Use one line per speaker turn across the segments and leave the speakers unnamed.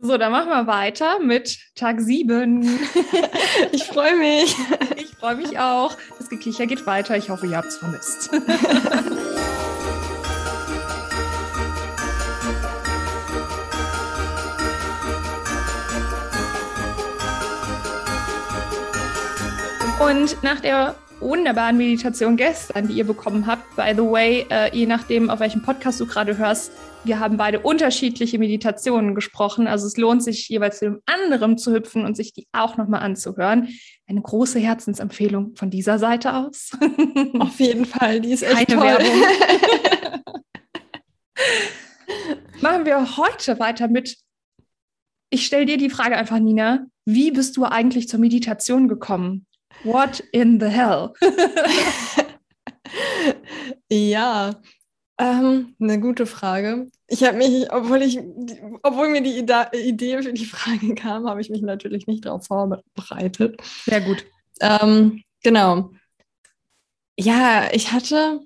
So, dann machen wir weiter mit Tag 7.
ich freue mich.
Ich freue mich auch. Das Gekicher geht weiter. Ich hoffe, ihr habt es vermisst. Und nach der wunderbaren Meditation gestern, die ihr bekommen habt, by the way, äh, je nachdem, auf welchem Podcast du gerade hörst, wir haben beide unterschiedliche Meditationen gesprochen. Also es lohnt sich jeweils zu dem anderen zu hüpfen und sich die auch nochmal anzuhören. Eine große Herzensempfehlung von dieser Seite aus.
Auf jeden Fall, die ist echt
Keine
toll.
Werbung. Machen wir heute weiter mit. Ich stelle dir die Frage einfach, Nina. Wie bist du eigentlich zur Meditation gekommen? What in the hell?
ja, ähm, eine gute Frage. Ich habe mich, obwohl ich, obwohl mir die Ida Idee für die Frage kam, habe ich mich natürlich nicht darauf vorbereitet.
Sehr gut.
Ähm, genau. Ja, ich hatte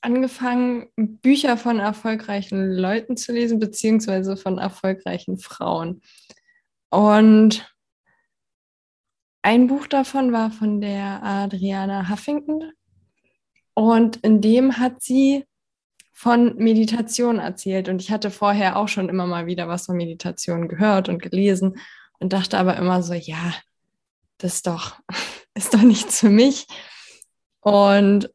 angefangen, Bücher von erfolgreichen Leuten zu lesen, beziehungsweise von erfolgreichen Frauen. Und ein Buch davon war von der Adriana Huffington. Und in dem hat sie von Meditation erzählt. Und ich hatte vorher auch schon immer mal wieder was von Meditation gehört und gelesen und dachte aber immer so, ja, das ist doch, ist doch nichts für mich. Und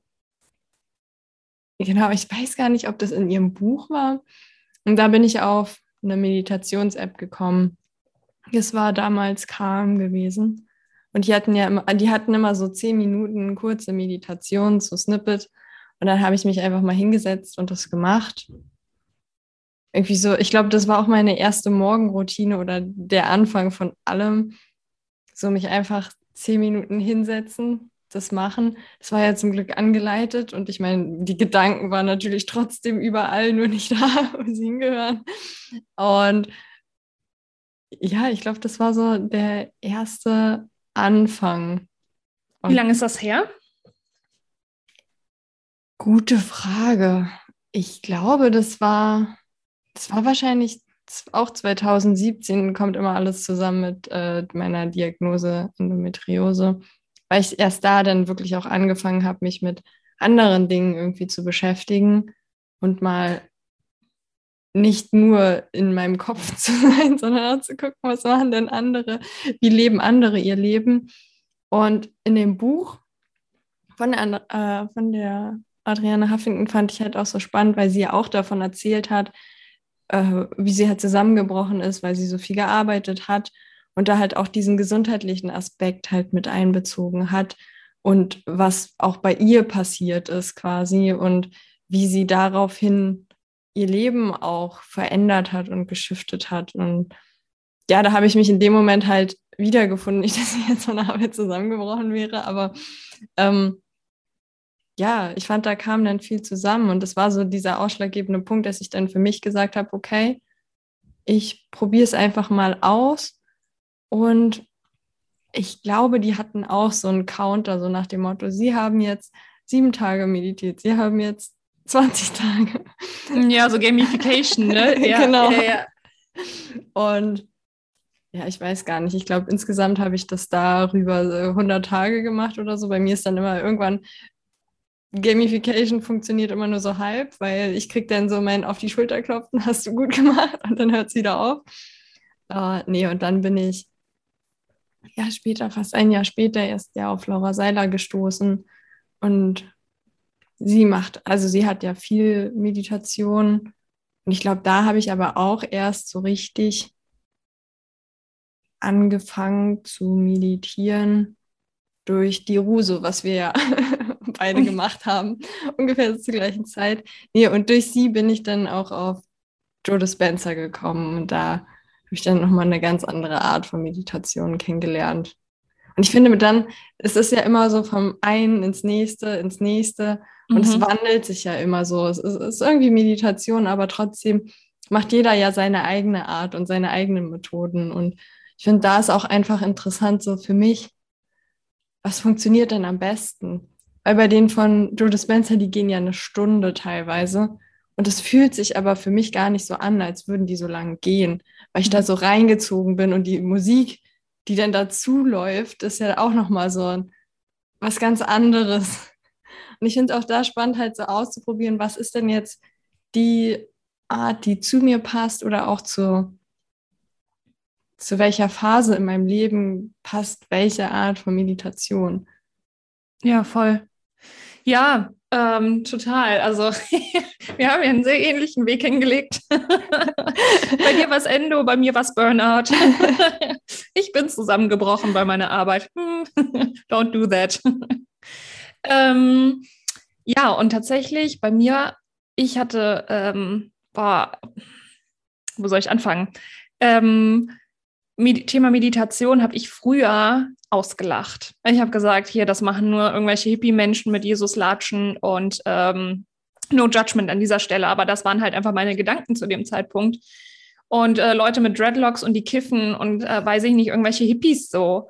genau, ich weiß gar nicht, ob das in ihrem Buch war. Und da bin ich auf eine Meditations-App gekommen. Es war damals Calm gewesen. Und die hatten ja immer, die hatten immer so zehn Minuten kurze Meditation, so Snippet. Und dann habe ich mich einfach mal hingesetzt und das gemacht. Irgendwie so, ich glaube, das war auch meine erste Morgenroutine oder der Anfang von allem. So mich einfach zehn Minuten hinsetzen, das machen. Das war ja zum Glück angeleitet und ich meine, die Gedanken waren natürlich trotzdem überall, nur nicht da, wo sie hingehören. Und ja, ich glaube, das war so der erste Anfang.
Und Wie lange ist das her?
Gute Frage. Ich glaube, das war, das war wahrscheinlich auch 2017, kommt immer alles zusammen mit äh, meiner Diagnose Endometriose, weil ich erst da dann wirklich auch angefangen habe, mich mit anderen Dingen irgendwie zu beschäftigen und mal nicht nur in meinem Kopf zu sein, sondern auch zu gucken, was machen denn andere, wie leben andere ihr Leben. Und in dem Buch von der, äh, von der Adriana Huffington fand ich halt auch so spannend, weil sie ja auch davon erzählt hat, äh, wie sie halt zusammengebrochen ist, weil sie so viel gearbeitet hat und da halt auch diesen gesundheitlichen Aspekt halt mit einbezogen hat und was auch bei ihr passiert ist quasi und wie sie daraufhin ihr Leben auch verändert hat und geschiftet hat. Und ja, da habe ich mich in dem Moment halt wiedergefunden. Nicht, dass ich jetzt von der Arbeit zusammengebrochen wäre, aber ähm, ja, ich fand, da kam dann viel zusammen. Und das war so dieser ausschlaggebende Punkt, dass ich dann für mich gesagt habe, okay, ich probiere es einfach mal aus. Und ich glaube, die hatten auch so einen Counter, so nach dem Motto, sie haben jetzt sieben Tage meditiert, sie haben jetzt 20 Tage.
Ja, so Gamification, ne?
Ja, genau. Ja, ja. Und ja, ich weiß gar nicht. Ich glaube, insgesamt habe ich das darüber 100 Tage gemacht oder so. Bei mir ist dann immer irgendwann Gamification funktioniert immer nur so halb, weil ich kriege dann so mein auf die Schulter klopfen, hast du gut gemacht und dann hört es wieder auf. Uh, nee, und dann bin ich ja später, fast ein Jahr später, erst ja auf Laura Seiler gestoßen und sie macht, also sie hat ja viel Meditation. Und ich glaube, da habe ich aber auch erst so richtig angefangen zu meditieren durch die Ruse, was wir ja beide gemacht haben, ungefähr zur gleichen Zeit. Nee, und durch sie bin ich dann auch auf Joe Dispenza gekommen und da habe ich dann nochmal eine ganz andere Art von Meditation kennengelernt. Und ich finde dann, es ist ja immer so vom einen ins nächste, ins nächste. Und mhm. es wandelt sich ja immer so. Es ist, es ist, irgendwie Meditation, aber trotzdem macht jeder ja seine eigene Art und seine eigenen Methoden. Und ich finde, da ist auch einfach interessant so für mich, was funktioniert denn am besten? Weil bei denen von Joe Dispenza, die gehen ja eine Stunde teilweise. Und es fühlt sich aber für mich gar nicht so an, als würden die so lang gehen, weil ich da mhm. so reingezogen bin und die Musik, die dann dazu läuft, ist ja auch nochmal so was ganz anderes. Und ich finde es auch da spannend, halt so auszuprobieren, was ist denn jetzt die Art, die zu mir passt oder auch zu, zu welcher Phase in meinem Leben passt welche Art von Meditation.
Ja, voll. Ja, ähm, total. Also wir haben ja einen sehr ähnlichen Weg hingelegt. bei dir war es Endo, bei mir war es Burnout. ich bin zusammengebrochen bei meiner Arbeit. Don't do that. ähm, ja, und tatsächlich bei mir, ich hatte, ähm, boah, wo soll ich anfangen? Ähm, Med Thema Meditation habe ich früher ausgelacht. Ich habe gesagt, hier, das machen nur irgendwelche Hippie-Menschen mit Jesus latschen und ähm, no judgment an dieser Stelle, aber das waren halt einfach meine Gedanken zu dem Zeitpunkt. Und äh, Leute mit Dreadlocks und die kiffen und äh, weiß ich nicht, irgendwelche Hippies so.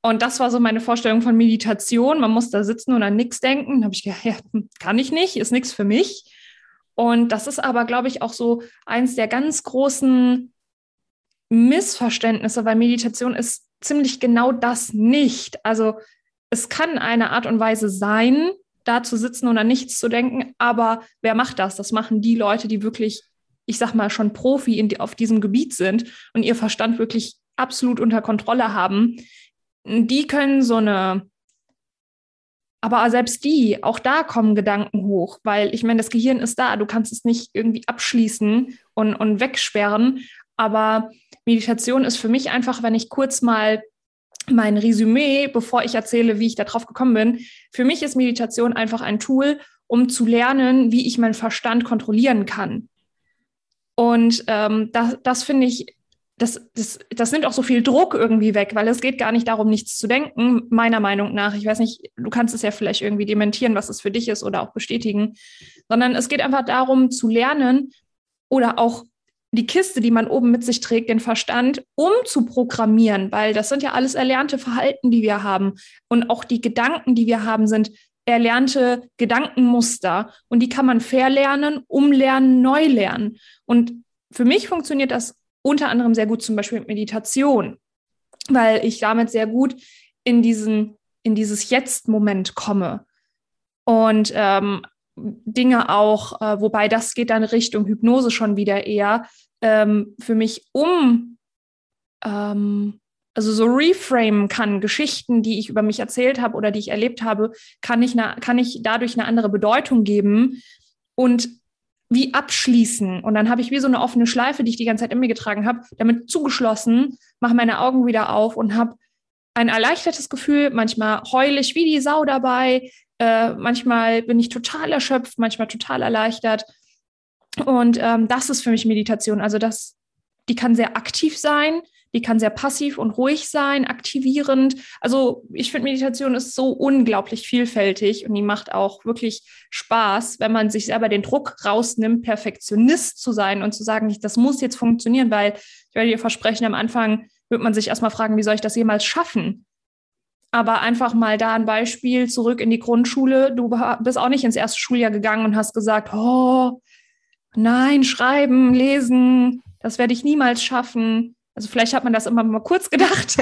Und das war so meine Vorstellung von Meditation. Man muss da sitzen und an nichts denken. Da habe ich gedacht, ja, kann ich nicht, ist nichts für mich. Und das ist aber, glaube ich, auch so eins der ganz großen Missverständnisse, weil Meditation ist ziemlich genau das nicht. Also es kann eine Art und Weise sein, da zu sitzen und an nichts zu denken, aber wer macht das? Das machen die Leute, die wirklich, ich sag mal, schon Profi in, auf diesem Gebiet sind und ihr Verstand wirklich absolut unter Kontrolle haben. Die können so eine aber selbst die, auch da kommen Gedanken hoch, weil ich meine, das Gehirn ist da, du kannst es nicht irgendwie abschließen und, und wegsperren. Aber Meditation ist für mich einfach, wenn ich kurz mal mein Resümee, bevor ich erzähle, wie ich da drauf gekommen bin. Für mich ist Meditation einfach ein Tool, um zu lernen, wie ich meinen Verstand kontrollieren kann. Und ähm, das, das finde ich, das, das, das nimmt auch so viel Druck irgendwie weg, weil es geht gar nicht darum, nichts zu denken, meiner Meinung nach. Ich weiß nicht, du kannst es ja vielleicht irgendwie dementieren, was es für dich ist oder auch bestätigen, sondern es geht einfach darum zu lernen oder auch die Kiste, die man oben mit sich trägt, den Verstand umzuprogrammieren, weil das sind ja alles erlernte Verhalten, die wir haben. Und auch die Gedanken, die wir haben, sind erlernte Gedankenmuster. Und die kann man verlernen, umlernen, neu lernen. Und für mich funktioniert das unter anderem sehr gut zum Beispiel mit Meditation, weil ich damit sehr gut in diesen, in dieses Jetzt-Moment komme. Und ähm, Dinge auch, äh, wobei das geht dann Richtung Hypnose schon wieder eher, ähm, für mich um, ähm, also so reframen kann, Geschichten, die ich über mich erzählt habe oder die ich erlebt habe, kann ich, kann ich dadurch eine andere Bedeutung geben und wie abschließen. Und dann habe ich wie so eine offene Schleife, die ich die ganze Zeit in mir getragen habe, damit zugeschlossen, mache meine Augen wieder auf und habe ein erleichtertes Gefühl, manchmal heule ich wie die Sau dabei, äh, manchmal bin ich total erschöpft, manchmal total erleichtert. Und ähm, das ist für mich Meditation. Also das, die kann sehr aktiv sein, die kann sehr passiv und ruhig sein, aktivierend. Also ich finde, Meditation ist so unglaublich vielfältig und die macht auch wirklich Spaß, wenn man sich selber den Druck rausnimmt, Perfektionist zu sein und zu sagen, das muss jetzt funktionieren, weil ich werde dir versprechen, am Anfang wird man sich erstmal fragen, wie soll ich das jemals schaffen? Aber einfach mal da ein Beispiel zurück in die Grundschule. Du bist auch nicht ins erste Schuljahr gegangen und hast gesagt, oh, nein, schreiben, lesen, das werde ich niemals schaffen. Also vielleicht hat man das immer mal kurz gedacht.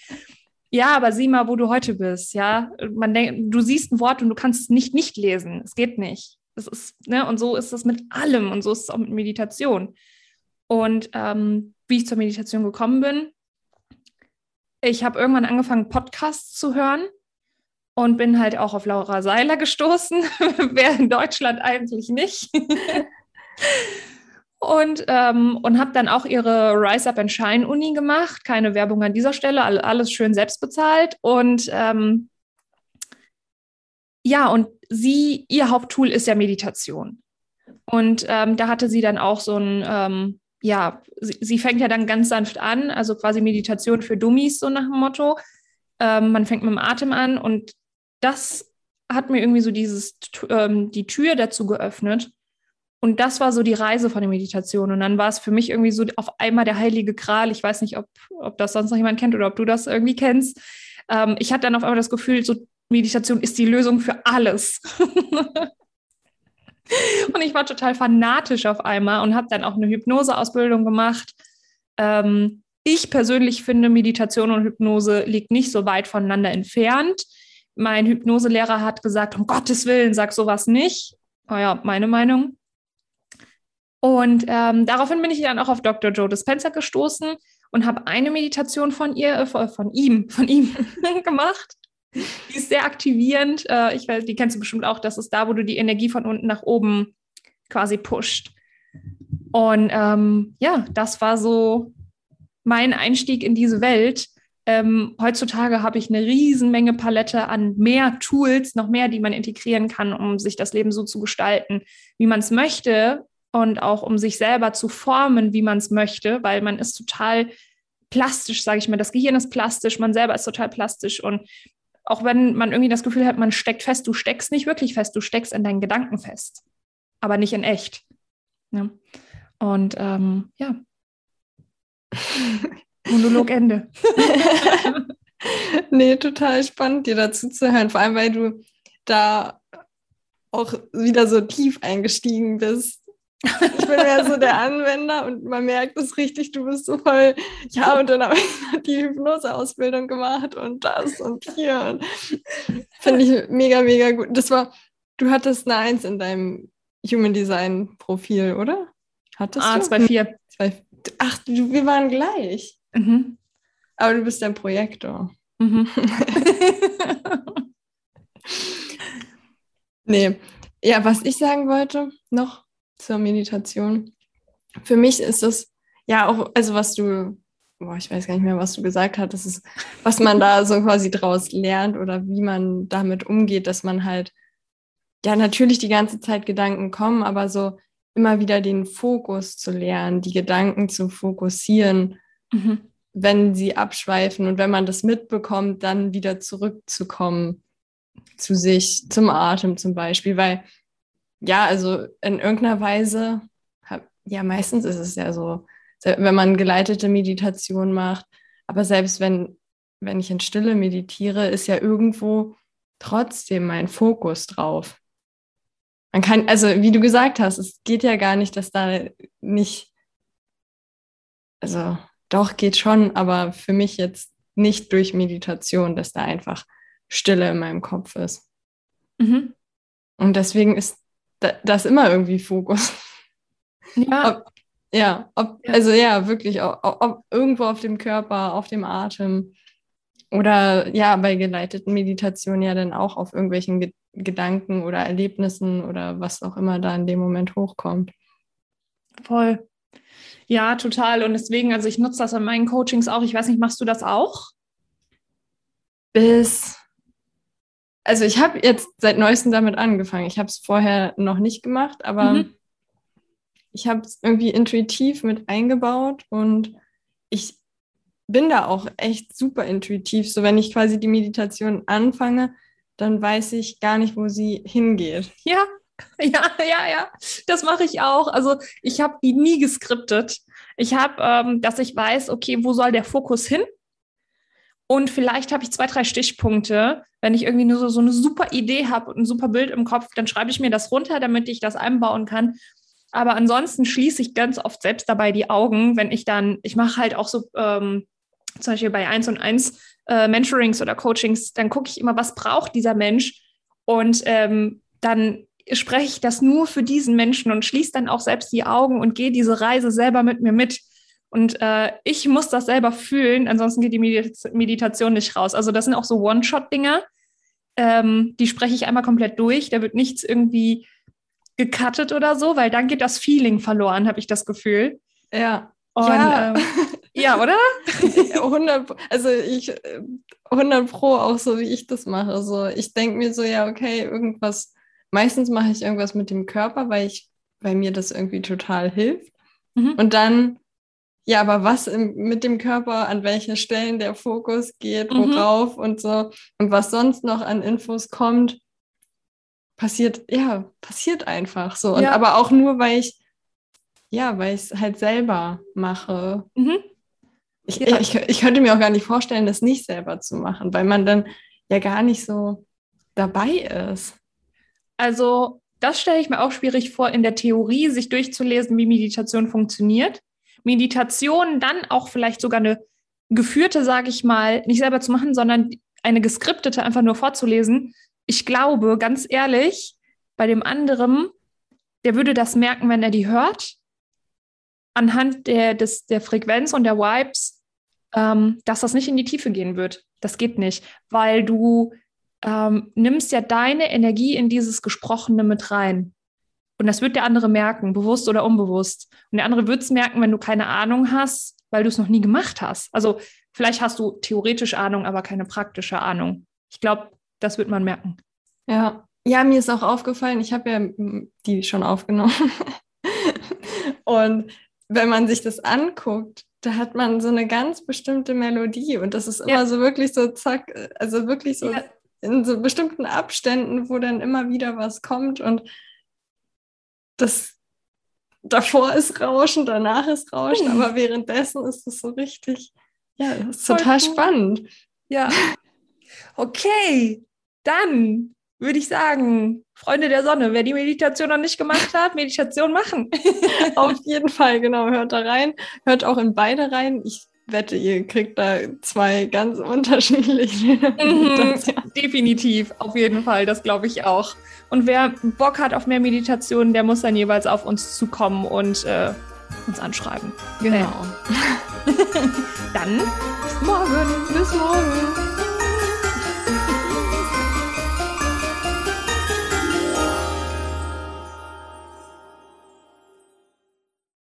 ja, aber sieh mal, wo du heute bist. Ja, man denkt, du siehst ein Wort und du kannst es nicht nicht lesen. Es geht nicht. Das ist, ne, und so ist es mit allem und so ist es auch mit Meditation. Und ähm, wie ich zur Meditation gekommen bin, ich habe irgendwann angefangen, Podcasts zu hören und bin halt auch auf Laura Seiler gestoßen. Wer in Deutschland eigentlich nicht. und ähm, und habe dann auch ihre Rise Up and Shine Uni gemacht. Keine Werbung an dieser Stelle, alles schön selbst bezahlt. Und ähm, ja, und sie, ihr Haupttool ist ja Meditation. Und ähm, da hatte sie dann auch so ein ähm, ja, sie, sie, fängt ja dann ganz sanft an, also quasi Meditation für Dummies, so nach dem Motto. Ähm, man fängt mit dem Atem an und das hat mir irgendwie so dieses, ähm, die Tür dazu geöffnet. Und das war so die Reise von der Meditation. Und dann war es für mich irgendwie so auf einmal der heilige Gral. Ich weiß nicht, ob, ob das sonst noch jemand kennt oder ob du das irgendwie kennst. Ähm, ich hatte dann auf einmal das Gefühl, so Meditation ist die Lösung für alles. und ich war total fanatisch auf einmal und habe dann auch eine Hypnoseausbildung gemacht. Ähm, ich persönlich finde, Meditation und Hypnose liegt nicht so weit voneinander entfernt. Mein Hypnoselehrer hat gesagt, um Gottes Willen, sag sowas nicht. Naja, meine Meinung. Und ähm, daraufhin bin ich dann auch auf Dr. Joe Dispenza gestoßen und habe eine Meditation von ihr, äh, von ihm, von ihm gemacht. Die ist sehr aktivierend. Äh, ich weiß, die kennst du bestimmt auch. Das ist da, wo du die Energie von unten nach oben quasi pusht. Und ähm, ja, das war so mein Einstieg in diese Welt. Ähm, heutzutage habe ich eine Riesenmenge Palette an mehr Tools, noch mehr, die man integrieren kann, um sich das Leben so zu gestalten, wie man es möchte und auch um sich selber zu formen, wie man es möchte, weil man ist total plastisch, sage ich mal. Das Gehirn ist plastisch, man selber ist total plastisch und auch wenn man irgendwie das Gefühl hat, man steckt fest, du steckst nicht wirklich fest, du steckst in deinen Gedanken fest, aber nicht in echt. Ja. Und ähm, ja, Monolog Ende.
nee, total spannend, dir dazu zu hören. Vor allem, weil du da auch wieder so tief eingestiegen bist. Ich bin ja so der Anwender und man merkt es richtig, du bist so voll, ja, und dann habe ich die Hypnoseausbildung gemacht und das und hier. Finde ich mega, mega gut. Das war, du hattest eine Eins in deinem Human Design Profil, oder?
Hattest ah, du? 2,4.
Ach, du, wir waren gleich. Mhm. Aber du bist ein Projektor. Mhm. nee. Ja, was ich sagen wollte noch zur Meditation. Für mich ist es ja auch, also was du, boah, ich weiß gar nicht mehr, was du gesagt hattest, ist, was man da so quasi draus lernt oder wie man damit umgeht, dass man halt, ja, natürlich die ganze Zeit Gedanken kommen, aber so immer wieder den Fokus zu lernen, die Gedanken zu fokussieren, mhm. wenn sie abschweifen und wenn man das mitbekommt, dann wieder zurückzukommen zu sich, zum Atem zum Beispiel, weil ja, also in irgendeiner Weise, ja, meistens ist es ja so, wenn man geleitete Meditation macht, aber selbst wenn, wenn ich in Stille meditiere, ist ja irgendwo trotzdem mein Fokus drauf man kann, also wie du gesagt hast, es geht ja gar nicht, dass da nicht, also doch geht schon, aber für mich jetzt nicht durch Meditation, dass da einfach Stille in meinem Kopf ist. Mhm. Und deswegen ist das immer irgendwie Fokus. Ja. Ob, ja, ob, ja, also ja, wirklich, ob, ob irgendwo auf dem Körper, auf dem Atem oder ja, bei geleiteten Meditationen ja dann auch auf irgendwelchen Gedanken oder Erlebnissen oder was auch immer da in dem Moment hochkommt.
Voll. Ja, total. Und deswegen, also ich nutze das in meinen Coachings auch. Ich weiß nicht, machst du das auch?
Bis, also ich habe jetzt seit neuestem damit angefangen. Ich habe es vorher noch nicht gemacht, aber mhm. ich habe es irgendwie intuitiv mit eingebaut und ich bin da auch echt super intuitiv. So wenn ich quasi die Meditation anfange, dann weiß ich gar nicht, wo sie hingeht.
Ja, ja, ja, ja. Das mache ich auch. Also ich habe die nie geskriptet. Ich habe, ähm, dass ich weiß, okay, wo soll der Fokus hin? Und vielleicht habe ich zwei, drei Stichpunkte. Wenn ich irgendwie nur so, so eine super Idee habe und ein super Bild im Kopf, dann schreibe ich mir das runter, damit ich das einbauen kann. Aber ansonsten schließe ich ganz oft selbst dabei die Augen, wenn ich dann, ich mache halt auch so ähm, zum Beispiel bei 1 und 1 äh, Mentorings oder Coachings, dann gucke ich immer, was braucht dieser Mensch und ähm, dann spreche ich das nur für diesen Menschen und schließe dann auch selbst die Augen und gehe diese Reise selber mit mir mit. Und äh, ich muss das selber fühlen, ansonsten geht die Meditation nicht raus. Also das sind auch so One-Shot-Dinger, ähm, die spreche ich einmal komplett durch. Da wird nichts irgendwie gecuttet oder so, weil dann geht das Feeling verloren, habe ich das Gefühl.
Ja.
Und, ja. Ähm, ja, oder?
100, also ich 100 Pro auch so, wie ich das mache. So, ich denke mir so, ja, okay, irgendwas, meistens mache ich irgendwas mit dem Körper, weil ich, weil mir das irgendwie total hilft. Mhm. Und dann, ja, aber was im, mit dem Körper, an welche Stellen der Fokus geht, worauf mhm. und so, und was sonst noch an Infos kommt, passiert, ja, passiert einfach so. Und ja. aber auch nur, weil ich ja, weil ich es halt selber mache. Mhm. Ich, ja. ich, ich könnte mir auch gar nicht vorstellen, das nicht selber zu machen, weil man dann ja gar nicht so dabei ist.
Also das stelle ich mir auch schwierig vor, in der Theorie sich durchzulesen, wie Meditation funktioniert. Meditation dann auch vielleicht sogar eine geführte, sage ich mal, nicht selber zu machen, sondern eine geskriptete einfach nur vorzulesen. Ich glaube, ganz ehrlich, bei dem anderen, der würde das merken, wenn er die hört, anhand der, des, der Frequenz und der Vibes, ähm, dass das nicht in die Tiefe gehen wird. Das geht nicht, weil du ähm, nimmst ja deine Energie in dieses Gesprochene mit rein. Und das wird der andere merken, bewusst oder unbewusst. Und der andere wird es merken, wenn du keine Ahnung hast, weil du es noch nie gemacht hast. Also vielleicht hast du theoretisch Ahnung, aber keine praktische Ahnung. Ich glaube, das wird man merken.
Ja, ja, mir ist auch aufgefallen, ich habe ja die schon aufgenommen. und wenn man sich das anguckt, da hat man so eine ganz bestimmte Melodie und das ist immer ja. so wirklich so zack, also wirklich so ja. in so bestimmten Abständen, wo dann immer wieder was kommt und das davor ist Rauschen, danach ist Rauschen, mhm. aber währenddessen ist es so richtig, ja, das ist total spannend.
Ja. Okay, dann würde ich sagen, Freunde der Sonne, wer die Meditation noch nicht gemacht hat, Meditation machen.
Auf jeden Fall, genau. Hört da rein. Hört auch in beide rein. Ich wette, ihr kriegt da zwei ganz unterschiedliche.
Mhm, definitiv, auf jeden Fall, das glaube ich auch. Und wer Bock hat auf mehr Meditation, der muss dann jeweils auf uns zukommen und äh, uns anschreiben.
Genau.
dann bis morgen.
Bis morgen.